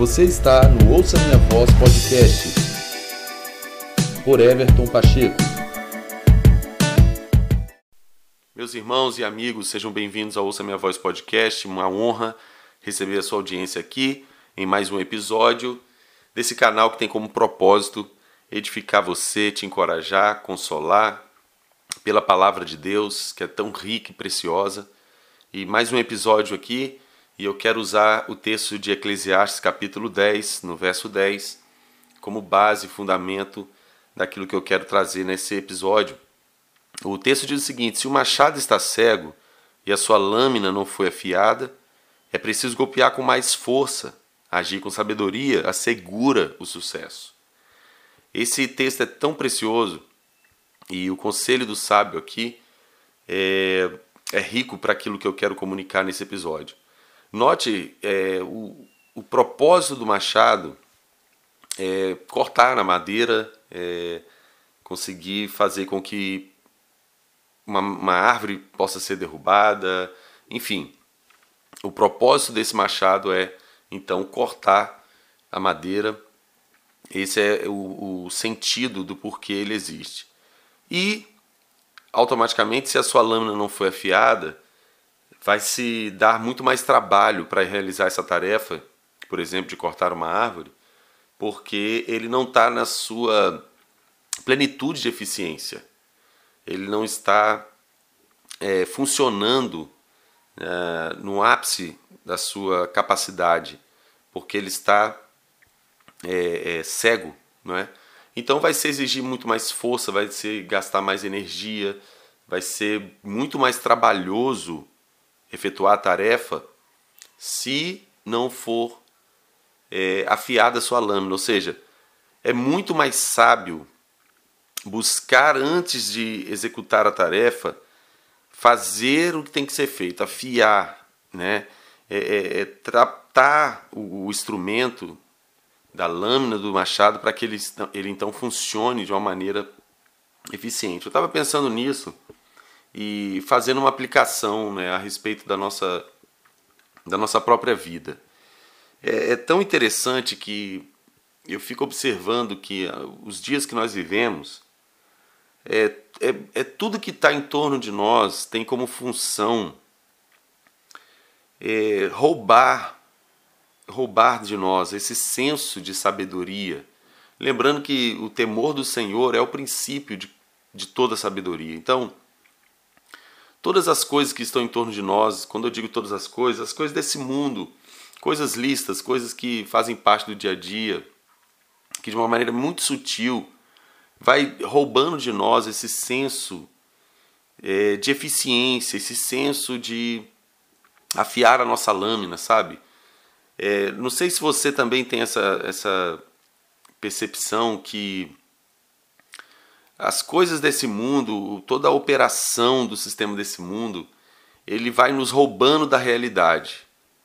Você está no Ouça Minha Voz Podcast por Everton Pacheco. Meus irmãos e amigos, sejam bem-vindos ao Ouça Minha Voz Podcast. Uma honra receber a sua audiência aqui em mais um episódio desse canal que tem como propósito edificar você, te encorajar, consolar pela palavra de Deus, que é tão rica e preciosa. E mais um episódio aqui e eu quero usar o texto de Eclesiastes, capítulo 10, no verso 10, como base fundamento daquilo que eu quero trazer nesse episódio. O texto diz o seguinte: Se o machado está cego e a sua lâmina não foi afiada, é preciso golpear com mais força, agir com sabedoria, assegura o sucesso. Esse texto é tão precioso e o conselho do sábio aqui é, é rico para aquilo que eu quero comunicar nesse episódio. Note é, o, o propósito do machado é cortar na madeira, é, conseguir fazer com que uma, uma árvore possa ser derrubada, enfim. O propósito desse machado é então cortar a madeira. Esse é o, o sentido do porquê ele existe. E automaticamente, se a sua lâmina não foi afiada, vai se dar muito mais trabalho para realizar essa tarefa, por exemplo, de cortar uma árvore, porque ele não está na sua plenitude de eficiência. Ele não está é, funcionando é, no ápice da sua capacidade, porque ele está é, é, cego, não é? Então vai se exigir muito mais força, vai se gastar mais energia, vai ser muito mais trabalhoso efetuar a tarefa se não for é, afiada a sua lâmina. Ou seja, é muito mais sábio buscar antes de executar a tarefa fazer o que tem que ser feito, afiar, né? É, é, é tratar o, o, instrumento da lâmina do machado para que ele, ele então funcione de uma maneira eficiente. Eu estava pensando nisso e fazendo uma aplicação né, a respeito da nossa, da nossa própria vida. É, é tão interessante que eu fico observando que ah, os dias que nós vivemos, é, é, é tudo que está em torno de nós tem como função é, roubar, roubar de nós esse senso de sabedoria. Lembrando que o temor do Senhor é o princípio de, de toda sabedoria. Então, todas as coisas que estão em torno de nós, quando eu digo todas as coisas, as coisas desse mundo, coisas listas, coisas que fazem parte do dia a dia, que de uma maneira muito sutil vai roubando de nós esse senso é, de eficiência, esse senso de afiar a nossa lâmina, sabe? É, não sei se você também tem essa, essa percepção que as coisas desse mundo, toda a operação do sistema desse mundo, ele vai nos roubando da realidade.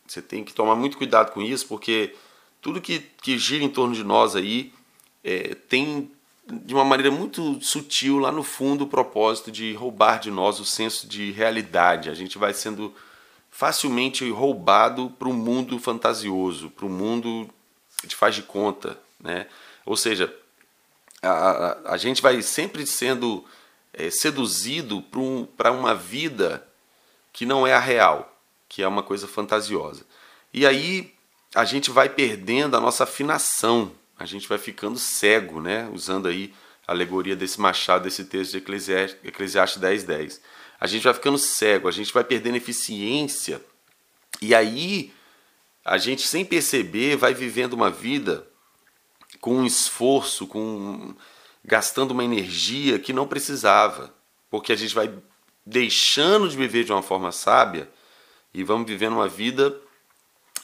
Você tem que tomar muito cuidado com isso, porque tudo que, que gira em torno de nós aí é, tem, de uma maneira muito sutil, lá no fundo, o propósito de roubar de nós o senso de realidade. A gente vai sendo facilmente roubado para um mundo fantasioso, para um mundo de faz de conta. Né? Ou seja, a, a, gente vai sempre sendo é, seduzido para um, uma vida que não é a real, que é uma coisa fantasiosa. E aí a gente vai perdendo a nossa afinação, a gente vai ficando cego, né? usando aí a alegoria desse machado, desse texto de Eclesiastes, Eclesiastes 10, 10. A gente vai ficando cego, a gente vai perdendo eficiência, e aí a gente, sem perceber, vai vivendo uma vida com um esforço, com gastando uma energia que não precisava, porque a gente vai deixando de viver de uma forma sábia e vamos vivendo uma vida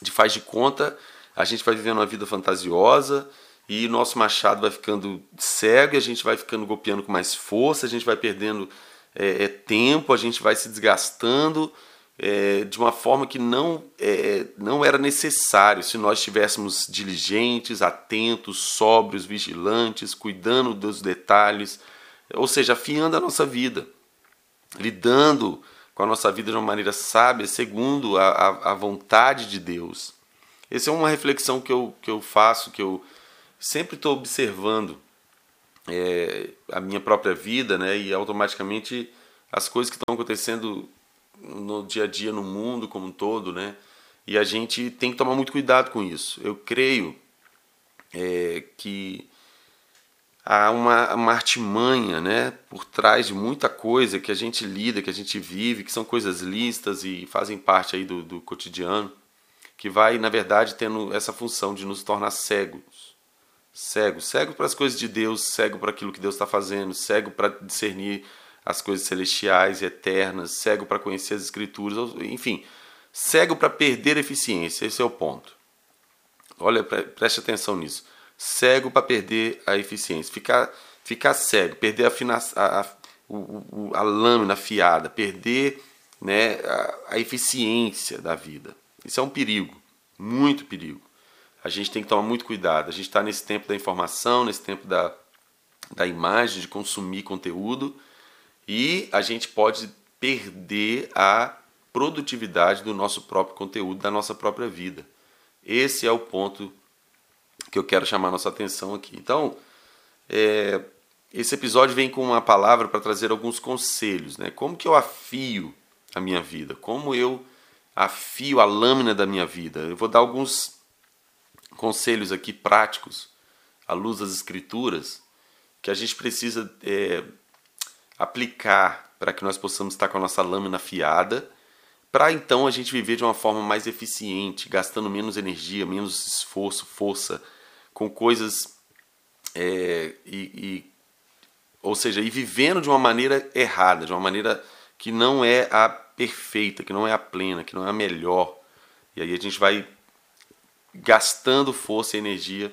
de faz de conta, a gente vai vivendo uma vida fantasiosa e nosso machado vai ficando cego, e a gente vai ficando golpeando com mais força, a gente vai perdendo é, é, tempo, a gente vai se desgastando é, de uma forma que não, é, não era necessário se nós estivéssemos diligentes, atentos, sóbrios, vigilantes, cuidando dos detalhes, ou seja, afiando a nossa vida, lidando com a nossa vida de uma maneira sábia, segundo a, a, a vontade de Deus. essa é uma reflexão que eu, que eu faço, que eu sempre estou observando é, a minha própria vida, né? E automaticamente as coisas que estão acontecendo no dia a dia no mundo como um todo, né? E a gente tem que tomar muito cuidado com isso. Eu creio é, que há uma, uma artimanha né, por trás de muita coisa que a gente lida, que a gente vive, que são coisas listas e fazem parte aí do, do cotidiano, que vai, na verdade, tendo essa função de nos tornar cegos. Cego, cego para as coisas de Deus, cego para aquilo que Deus está fazendo, cego para discernir as coisas celestiais e eternas, cego para conhecer as Escrituras, enfim, cego para perder eficiência, esse é o ponto. Olha, preste atenção nisso. Cego para perder a eficiência, ficar, ficar cego, perder a, a, a, o, a lâmina afiada, perder né, a, a eficiência da vida. Isso é um perigo, muito perigo. A gente tem que tomar muito cuidado. A gente está nesse tempo da informação, nesse tempo da, da imagem, de consumir conteúdo, e a gente pode perder a produtividade do nosso próprio conteúdo, da nossa própria vida. Esse é o ponto que eu quero chamar nossa atenção aqui. Então, é, esse episódio vem com uma palavra para trazer alguns conselhos, né? Como que eu afio a minha vida? Como eu afio a lâmina da minha vida? Eu vou dar alguns conselhos aqui práticos à luz das escrituras que a gente precisa é, aplicar para que nós possamos estar com a nossa lâmina afiada para então a gente viver de uma forma mais eficiente, gastando menos energia, menos esforço, força, com coisas é, e, e, ou seja, e vivendo de uma maneira errada, de uma maneira que não é a perfeita, que não é a plena, que não é a melhor. E aí a gente vai gastando força e energia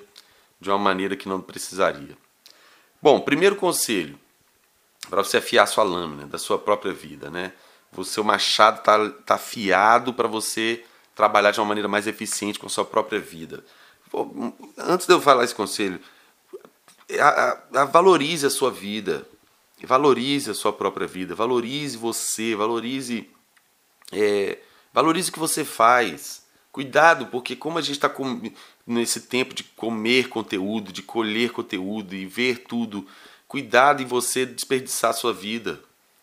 de uma maneira que não precisaria. Bom, primeiro conselho para você afiar sua lâmina da sua própria vida, né? o seu machado está tá afiado para você trabalhar de uma maneira mais eficiente com a sua própria vida. Antes de eu falar esse conselho, a, a, valorize a sua vida, valorize a sua própria vida, valorize você, valorize, é, valorize o que você faz. Cuidado, porque como a gente está nesse tempo de comer conteúdo, de colher conteúdo e ver tudo, cuidado em você desperdiçar sua vida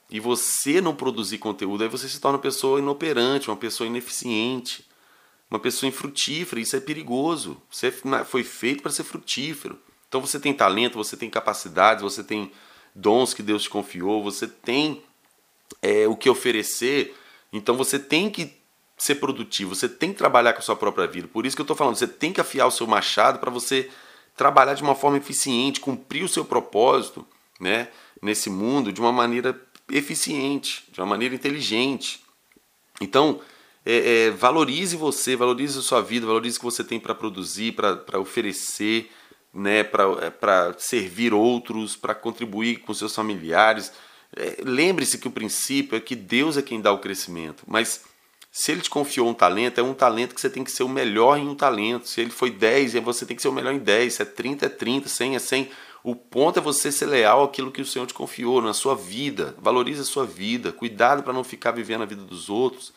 e você não produzir conteúdo, aí você se torna uma pessoa inoperante, uma pessoa ineficiente, uma pessoa infrutífera. Isso é perigoso. Você foi feito para ser frutífero. Então você tem talento, você tem capacidades, você tem dons que Deus te confiou, você tem é, o que oferecer. Então você tem que ser produtivo, você tem que trabalhar com a sua própria vida. Por isso que eu estou falando, você tem que afiar o seu machado para você trabalhar de uma forma eficiente, cumprir o seu propósito né, nesse mundo de uma maneira eficiente, de uma maneira inteligente. Então, é, é, valorize você, valorize a sua vida, valorize o que você tem para produzir, para oferecer, né, para é, servir outros, para contribuir com seus familiares. É, Lembre-se que o princípio é que Deus é quem dá o crescimento, mas se ele te confiou um talento, é um talento que você tem que ser o melhor em um talento. Se ele foi 10, você tem que ser o melhor em 10. Se é 30, é 30, 100 é 100. O ponto é você ser leal àquilo que o Senhor te confiou na sua vida. Valorize a sua vida. Cuidado para não ficar vivendo a vida dos outros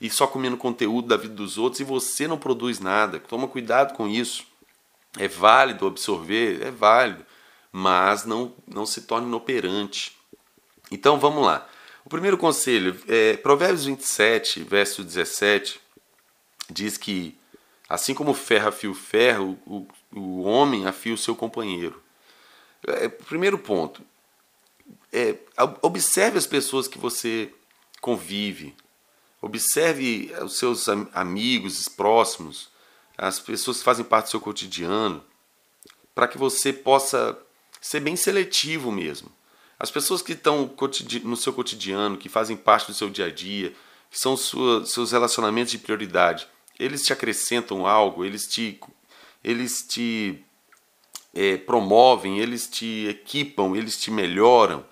e só comendo conteúdo da vida dos outros e você não produz nada. Toma cuidado com isso. É válido absorver, é válido, mas não, não se torne inoperante. Então vamos lá. O primeiro conselho, é, Provérbios 27, verso 17, diz que assim como o ferro afia o ferro, o, o homem afia o seu companheiro. É, primeiro ponto, é, observe as pessoas que você convive, observe os seus amigos próximos, as pessoas que fazem parte do seu cotidiano, para que você possa ser bem seletivo mesmo. As pessoas que estão no seu cotidiano, que fazem parte do seu dia a dia, que são seus relacionamentos de prioridade, eles te acrescentam algo, eles te, eles te é, promovem, eles te equipam, eles te melhoram,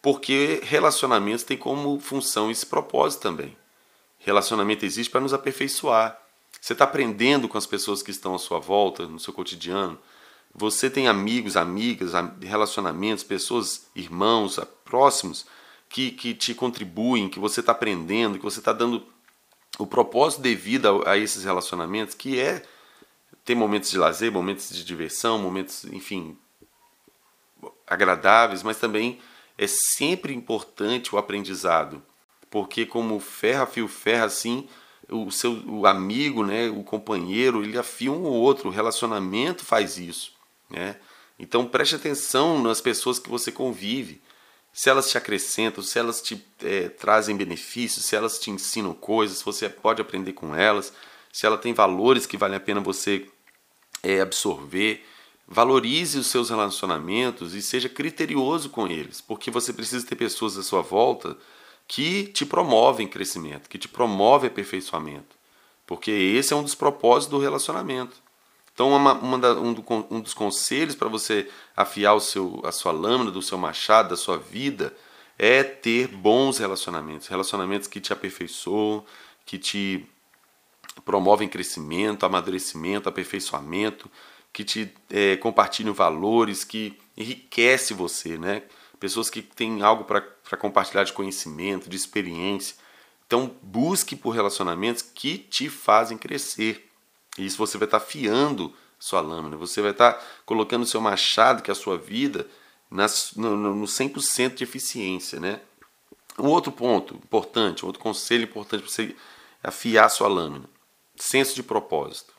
porque relacionamentos têm como função esse propósito também. Relacionamento existe para nos aperfeiçoar. Você está aprendendo com as pessoas que estão à sua volta, no seu cotidiano. Você tem amigos, amigas, relacionamentos, pessoas, irmãos, próximos que, que te contribuem, que você está aprendendo, que você está dando o propósito devido a, a esses relacionamentos, que é ter momentos de lazer, momentos de diversão, momentos, enfim, agradáveis, mas também é sempre importante o aprendizado, porque como ferra fio ferra assim, o seu o amigo, né, o companheiro, ele afia um ou outro, o relacionamento faz isso, né? Então preste atenção nas pessoas que você convive, se elas te acrescentam, se elas te é, trazem benefícios, se elas te ensinam coisas, você pode aprender com elas, se ela tem valores que vale a pena você é, absorver. Valorize os seus relacionamentos e seja criterioso com eles, porque você precisa ter pessoas à sua volta que te promovem crescimento, que te promovem aperfeiçoamento, porque esse é um dos propósitos do relacionamento. Então, uma, uma da, um, do, um, dos conselhos para você afiar o seu, a sua lâmina do seu machado, da sua vida, é ter bons relacionamentos, relacionamentos que te aperfeiçoam, que te promovem crescimento, amadurecimento, aperfeiçoamento, que te é, compartilham valores, que enriquece você, né? Pessoas que têm algo para compartilhar de conhecimento, de experiência. Então, busque por relacionamentos que te fazem crescer. E isso você vai estar tá fiando sua lâmina, você vai estar tá colocando seu machado, que é a sua vida, nas, no, no 100% de eficiência, né? Um outro ponto importante, um outro conselho importante para você afiar sua lâmina senso de propósito.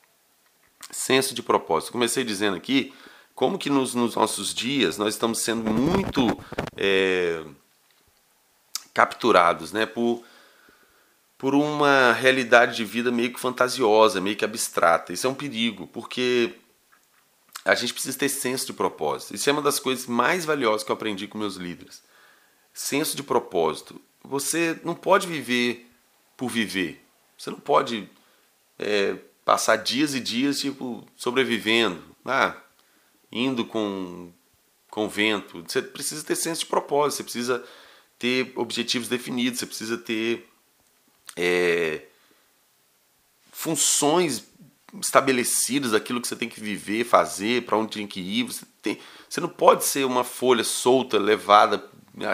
Senso de propósito. Comecei dizendo aqui como que nos, nos nossos dias nós estamos sendo muito é, capturados né, por, por uma realidade de vida meio que fantasiosa, meio que abstrata. Isso é um perigo, porque a gente precisa ter senso de propósito. Isso é uma das coisas mais valiosas que eu aprendi com meus líderes. Senso de propósito. Você não pode viver por viver. Você não pode é, passar dias e dias tipo sobrevivendo, ah, indo com com vento. Você precisa ter senso de propósito, você precisa ter objetivos definidos, você precisa ter é, funções estabelecidas daquilo que você tem que viver, fazer, para onde tem que ir. Você, tem, você não pode ser uma folha solta, levada,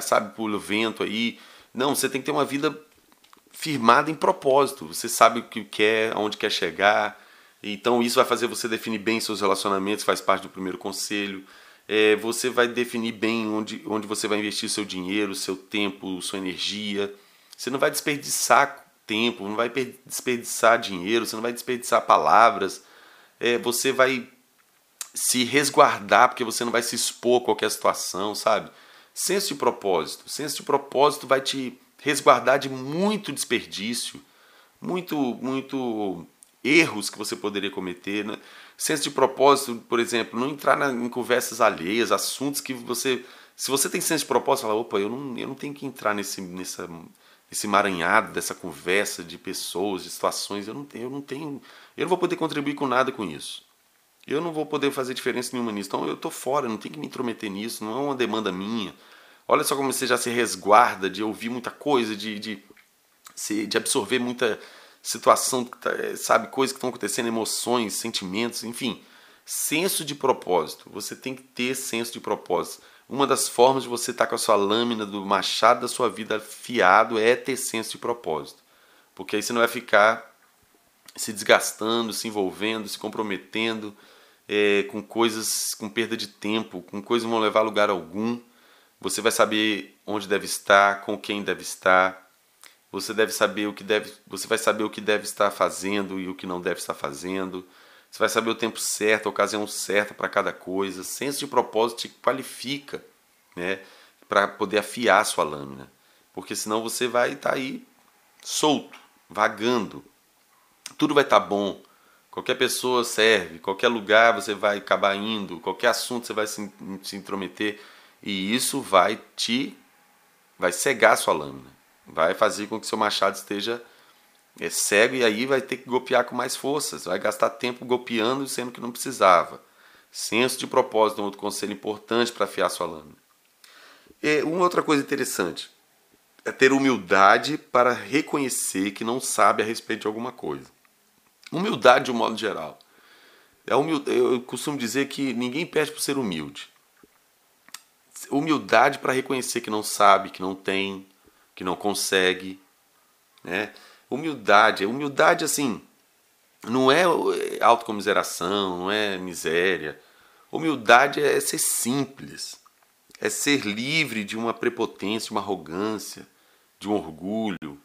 sabe, pelo vento aí. Não, você tem que ter uma vida firmada em propósito. Você sabe o que quer, aonde quer chegar. Então isso vai fazer você definir bem seus relacionamentos, faz parte do primeiro conselho. É, você vai definir bem onde, onde você vai investir seu dinheiro, seu tempo, sua energia. Você não vai desperdiçar tempo, não vai desperdiçar dinheiro, você não vai desperdiçar palavras. É, você vai se resguardar porque você não vai se expor a qualquer situação, sabe? Senso de propósito. Senso de propósito vai te resguardar de muito desperdício, muito, muito erros que você poderia cometer. Né? Senso de propósito, por exemplo, não entrar na, em conversas alheias, assuntos que você. Se você tem senso de propósito, fala, opa, eu não, eu não tenho que entrar nesse, nessa, nesse maranhado dessa conversa de pessoas, de situações, eu não eu não tenho. Eu não vou poder contribuir com nada com isso. Eu não vou poder fazer diferença nenhuma nisso. Então eu estou fora, não tenho que me intrometer nisso, não é uma demanda minha. Olha só como você já se resguarda de ouvir muita coisa, de, de, de absorver muita situação, tá, é, sabe, coisas que estão acontecendo, emoções, sentimentos, enfim. Senso de propósito. Você tem que ter senso de propósito. Uma das formas de você estar tá com a sua lâmina do machado da sua vida afiado é ter senso de propósito. Porque aí você não vai ficar se desgastando, se envolvendo, se comprometendo é, com coisas, com perda de tempo, com coisas que vão levar a lugar algum. Você vai saber onde deve estar, com quem deve estar. Você deve saber o que deve, você vai saber o que deve estar fazendo e o que não deve estar fazendo. Você vai saber o tempo certo, a ocasião certa para cada coisa. Senso de propósito te qualifica, né, para poder afiar a sua lâmina. Porque senão você vai estar tá aí solto, vagando. Tudo vai estar tá bom. Qualquer pessoa serve, qualquer lugar você vai acabar indo, qualquer assunto você vai se, se intrometer e isso vai te vai cegar sua lâmina, vai fazer com que seu machado esteja é, cego e aí vai ter que golpear com mais forças, vai gastar tempo golpeando sendo que não precisava. Senso de propósito é um outro conselho importante para afiar sua lâmina. E uma outra coisa interessante é ter humildade para reconhecer que não sabe a respeito de alguma coisa. Humildade de um modo geral. É Eu costumo dizer que ninguém pede por ser humilde humildade para reconhecer que não sabe, que não tem, que não consegue, né? Humildade, humildade assim, não é autocomiseração, não é miséria. Humildade é ser simples, é ser livre de uma prepotência, de uma arrogância, de um orgulho.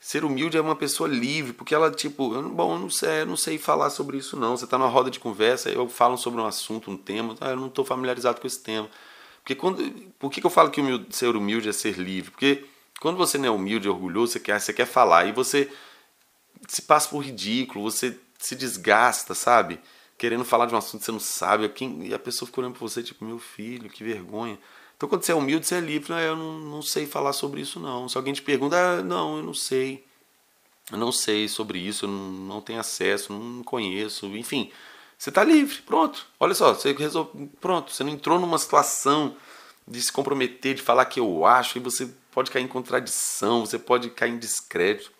Ser humilde é uma pessoa livre, porque ela, tipo, bom, eu não sei, eu não sei falar sobre isso não. Você está numa roda de conversa, eu falo sobre um assunto, um tema, ah, eu não estou familiarizado com esse tema. Porque quando, por que, que eu falo que humilde, ser humilde é ser livre? Porque quando você não é humilde, orgulhoso, você quer, você quer falar e você se passa por ridículo, você se desgasta, sabe? Querendo falar de um assunto que você não sabe, quem, e a pessoa fica olhando para você, tipo, meu filho, que vergonha. Então, quando você é humilde, você é livre. Ah, eu não, não sei falar sobre isso, não. Se alguém te pergunta, ah, não, eu não sei. Eu não sei sobre isso, eu não, não tenho acesso, não conheço, enfim. Você está livre, pronto. Olha só, você resolve, pronto. Você não entrou numa situação de se comprometer, de falar que eu acho, e você pode cair em contradição, você pode cair em descrédito.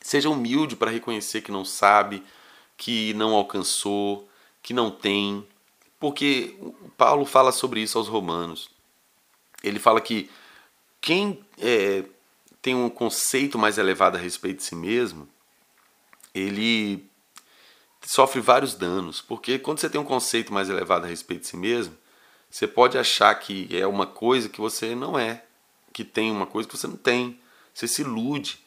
Seja humilde para reconhecer que não sabe, que não alcançou, que não tem. Porque Paulo fala sobre isso aos romanos. Ele fala que quem é, tem um conceito mais elevado a respeito de si mesmo, ele sofre vários danos. Porque quando você tem um conceito mais elevado a respeito de si mesmo, você pode achar que é uma coisa que você não é, que tem uma coisa que você não tem. Você se ilude.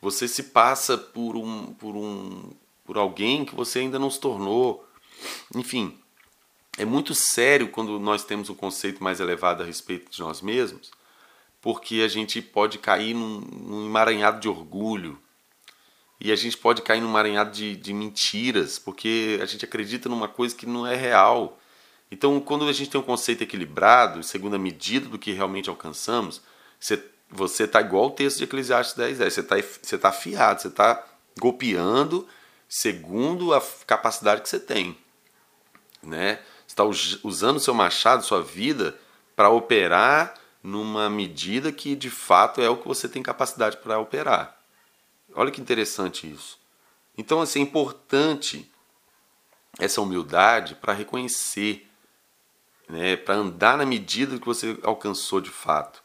Você se passa por um, por um, por alguém que você ainda não se tornou. Enfim, é muito sério quando nós temos um conceito mais elevado a respeito de nós mesmos, porque a gente pode cair num, num emaranhado de orgulho e a gente pode cair num emaranhado de, de mentiras, porque a gente acredita numa coisa que não é real. Então, quando a gente tem um conceito equilibrado, segundo a medida do que realmente alcançamos, você está igual o texto de Eclesiastes 10, 10. Você está você tá afiado, você está golpeando segundo a capacidade que você tem. Né? Você está usando seu machado, sua vida, para operar numa medida que de fato é o que você tem capacidade para operar. Olha que interessante isso. Então, assim, é importante essa humildade para reconhecer, né, para andar na medida que você alcançou de fato.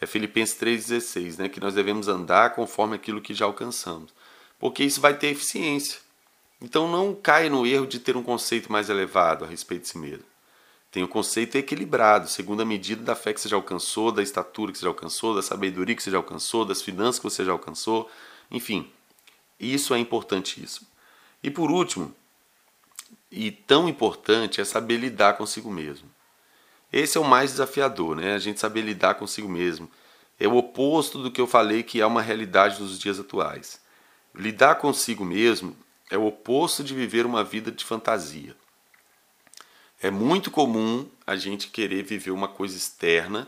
É Filipenses 3,16, né? que nós devemos andar conforme aquilo que já alcançamos. Porque isso vai ter eficiência. Então não caia no erro de ter um conceito mais elevado a respeito de si mesmo. Tem um conceito equilibrado, segundo a medida da fé que você já alcançou, da estatura que você já alcançou, da sabedoria que você já alcançou, das finanças que você já alcançou. Enfim, isso é importantíssimo. E por último, e tão importante, é saber lidar consigo mesmo. Esse é o mais desafiador, né? A gente saber lidar consigo mesmo. É o oposto do que eu falei que é uma realidade dos dias atuais. Lidar consigo mesmo é o oposto de viver uma vida de fantasia. É muito comum a gente querer viver uma coisa externa,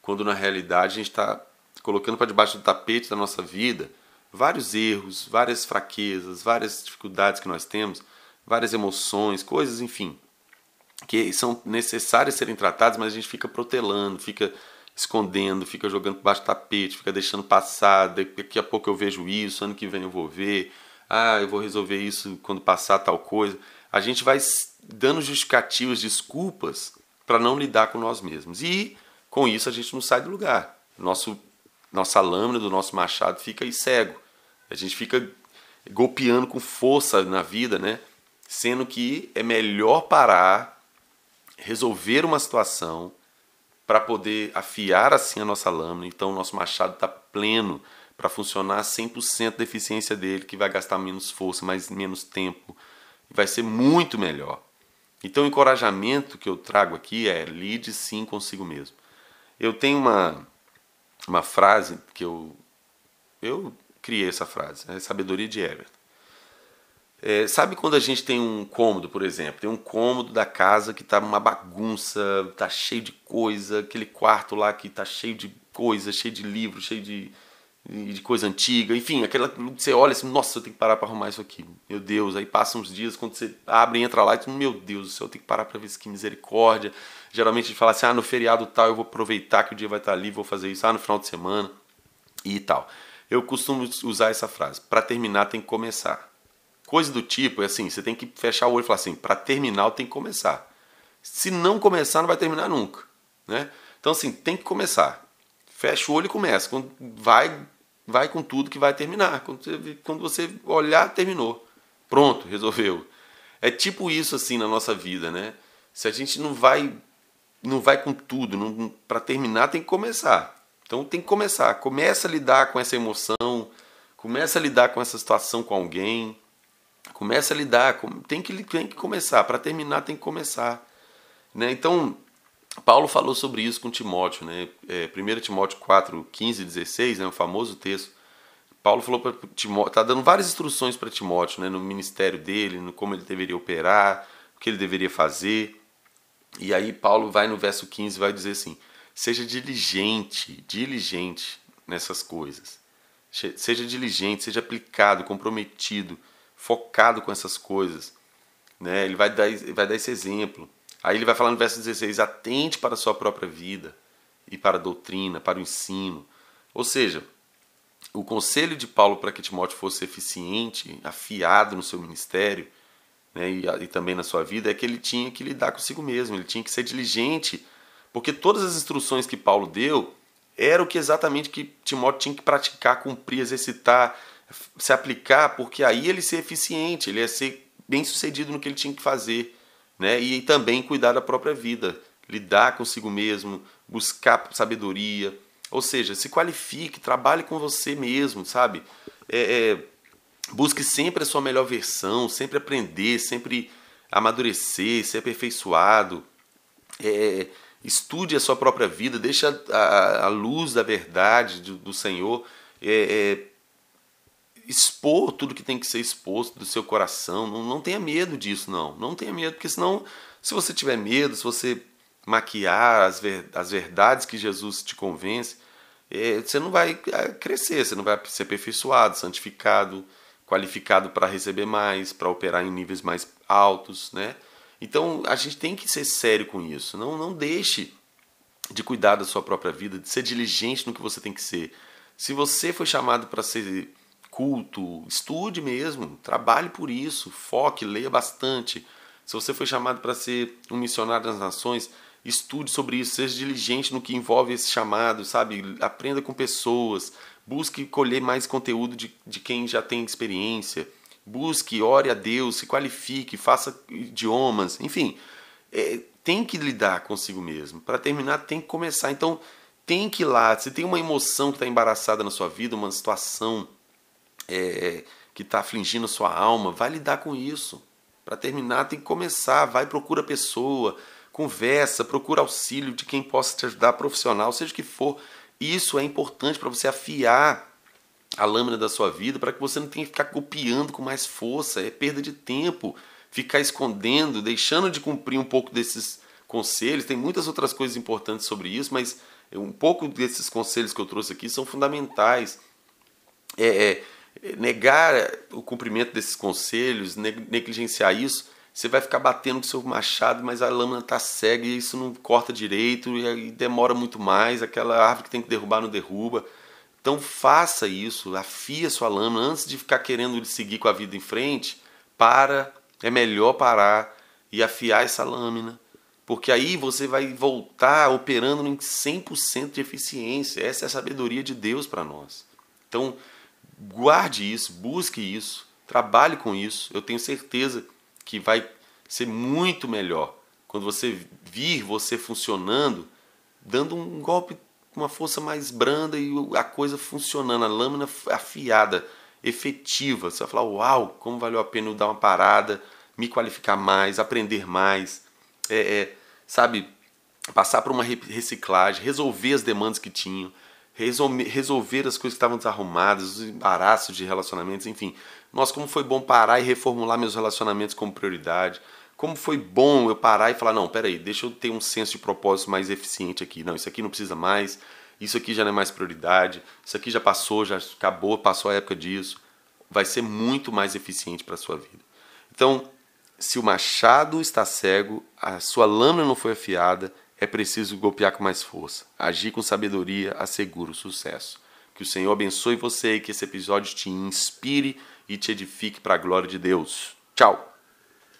quando na realidade a gente está colocando para debaixo do tapete da nossa vida vários erros, várias fraquezas, várias dificuldades que nós temos, várias emoções, coisas, enfim, que são necessárias serem tratadas, mas a gente fica protelando, fica escondendo, fica jogando baixo do tapete, fica deixando passar, daqui a pouco eu vejo isso, ano que vem eu vou ver, ah, eu vou resolver isso quando passar tal coisa. A gente vai dando justificativas, desculpas para não lidar com nós mesmos. E com isso a gente não sai do lugar. Nosso, nossa lâmina do nosso machado fica aí cego. A gente fica golpeando com força na vida, né? Sendo que é melhor parar resolver uma situação para poder afiar assim a nossa lâmina. Então o nosso machado está pleno para funcionar 100% da eficiência dele, que vai gastar menos força, mais menos tempo, vai ser muito melhor. Então o encorajamento que eu trago aqui é lide sim consigo mesmo. Eu tenho uma uma frase que eu eu criei essa frase, é sabedoria de Everton. É, sabe quando a gente tem um cômodo, por exemplo, tem um cômodo da casa que tá uma bagunça, tá cheio de coisa, aquele quarto lá que tá cheio de coisa, cheio de livro, cheio de, de coisa antiga, enfim, aquela você olha assim, nossa, eu tenho que parar para arrumar isso aqui. Meu Deus, aí passam uns dias quando você abre e entra lá e tu, meu Deus do céu, eu tenho que parar para ver isso que misericórdia. Geralmente a gente fala assim: "Ah, no feriado tal eu vou aproveitar que o dia vai estar ali, vou fazer isso, ah, no final de semana" e tal. Eu costumo usar essa frase: para terminar tem que começar. Coisa do tipo, é assim, você tem que fechar o olho e falar assim, para terminar tem que começar. Se não começar, não vai terminar nunca, né? Então assim, tem que começar. Fecha o olho e começa. Vai vai com tudo que vai terminar. Quando você, quando você olhar, terminou. Pronto, resolveu. É tipo isso assim na nossa vida, né? Se a gente não vai não vai com tudo, para terminar tem que começar. Então tem que começar. Começa a lidar com essa emoção, começa a lidar com essa situação com alguém, começa a lidar, tem que tem que começar. Para terminar tem que começar, né? Então Paulo falou sobre isso com Timóteo, né? É, 1 Timóteo 4, 15 e 16, né? o famoso texto. Paulo falou para Timóteo, está dando várias instruções para Timóteo, né? no ministério dele, no como ele deveria operar, o que ele deveria fazer. E aí Paulo vai no verso 15 vai dizer assim: seja diligente, diligente nessas coisas. Seja diligente, seja aplicado, comprometido, focado com essas coisas. Né? Ele vai dar, vai dar esse exemplo. Aí ele vai falar no verso 16: atente para a sua própria vida e para a doutrina, para o ensino. Ou seja, o conselho de Paulo para que Timóteo fosse eficiente, afiado no seu ministério né, e, e também na sua vida, é que ele tinha que lidar consigo mesmo, ele tinha que ser diligente, porque todas as instruções que Paulo deu era o que exatamente que Timóteo tinha que praticar, cumprir, exercitar, se aplicar, porque aí ele ia ser eficiente, ele ia ser bem sucedido no que ele tinha que fazer né? E também cuidar da própria vida, lidar consigo mesmo, buscar sabedoria, ou seja, se qualifique, trabalhe com você mesmo, sabe? É, é, busque sempre a sua melhor versão, sempre aprender, sempre amadurecer, ser aperfeiçoado. É, estude a sua própria vida, deixe a, a, a luz da verdade do, do Senhor é, é expor tudo que tem que ser exposto do seu coração. Não, não tenha medo disso, não. Não tenha medo, porque senão, se você tiver medo, se você maquiar as, ver, as verdades que Jesus te convence, é, você não vai é, crescer, você não vai ser aperfeiçoado, santificado, qualificado para receber mais, para operar em níveis mais altos, né? Então a gente tem que ser sério com isso. Não, não deixe de cuidar da sua própria vida, de ser diligente no que você tem que ser. Se você foi chamado para ser culto, estude mesmo, trabalhe por isso, foque, leia bastante. Se você foi chamado para ser um missionário das nações, estude sobre isso, seja diligente no que envolve esse chamado, sabe? Aprenda com pessoas, busque colher mais conteúdo de, de quem já tem experiência, busque, ore a Deus, se qualifique, faça idiomas, enfim, é, tem que lidar consigo mesmo. Para terminar, tem que começar. Então, tem que ir lá. Se tem uma emoção que está embaraçada na sua vida, uma situação é, que está afligindo a sua alma, vai lidar com isso. Para terminar, tem que começar. Vai, procura pessoa, conversa, procura auxílio de quem possa te ajudar, profissional, seja o que for. Isso é importante para você afiar a lâmina da sua vida, para que você não tenha que ficar copiando com mais força. É perda de tempo ficar escondendo, deixando de cumprir um pouco desses conselhos. Tem muitas outras coisas importantes sobre isso, mas um pouco desses conselhos que eu trouxe aqui são fundamentais. É, é negar o cumprimento desses conselhos, negligenciar isso, você vai ficar batendo com seu machado, mas a lâmina está cega e isso não corta direito e demora muito mais, aquela árvore que tem que derrubar não derruba. Então faça isso, afia sua lâmina antes de ficar querendo seguir com a vida em frente. Para, é melhor parar e afiar essa lâmina, porque aí você vai voltar operando em 100% de eficiência. Essa é a sabedoria de Deus para nós. Então, guarde isso, busque isso, trabalhe com isso. Eu tenho certeza que vai ser muito melhor quando você vir você funcionando, dando um golpe com uma força mais branda e a coisa funcionando, a lâmina afiada, efetiva. Você vai falar: Uau, como valeu a pena eu dar uma parada, me qualificar mais, aprender mais, é, é, sabe, passar por uma reciclagem, resolver as demandas que tinham resolver as coisas que estavam desarrumadas, os embaraços de relacionamentos, enfim. Nossa, como foi bom parar e reformular meus relacionamentos como prioridade. Como foi bom eu parar e falar, não, peraí, deixa eu ter um senso de propósito mais eficiente aqui. Não, isso aqui não precisa mais, isso aqui já não é mais prioridade, isso aqui já passou, já acabou, passou a época disso. Vai ser muito mais eficiente para a sua vida. Então, se o machado está cego, a sua lâmina não foi afiada, é preciso golpear com mais força. Agir com sabedoria assegura o sucesso. Que o Senhor abençoe você e que esse episódio te inspire e te edifique para a glória de Deus. Tchau!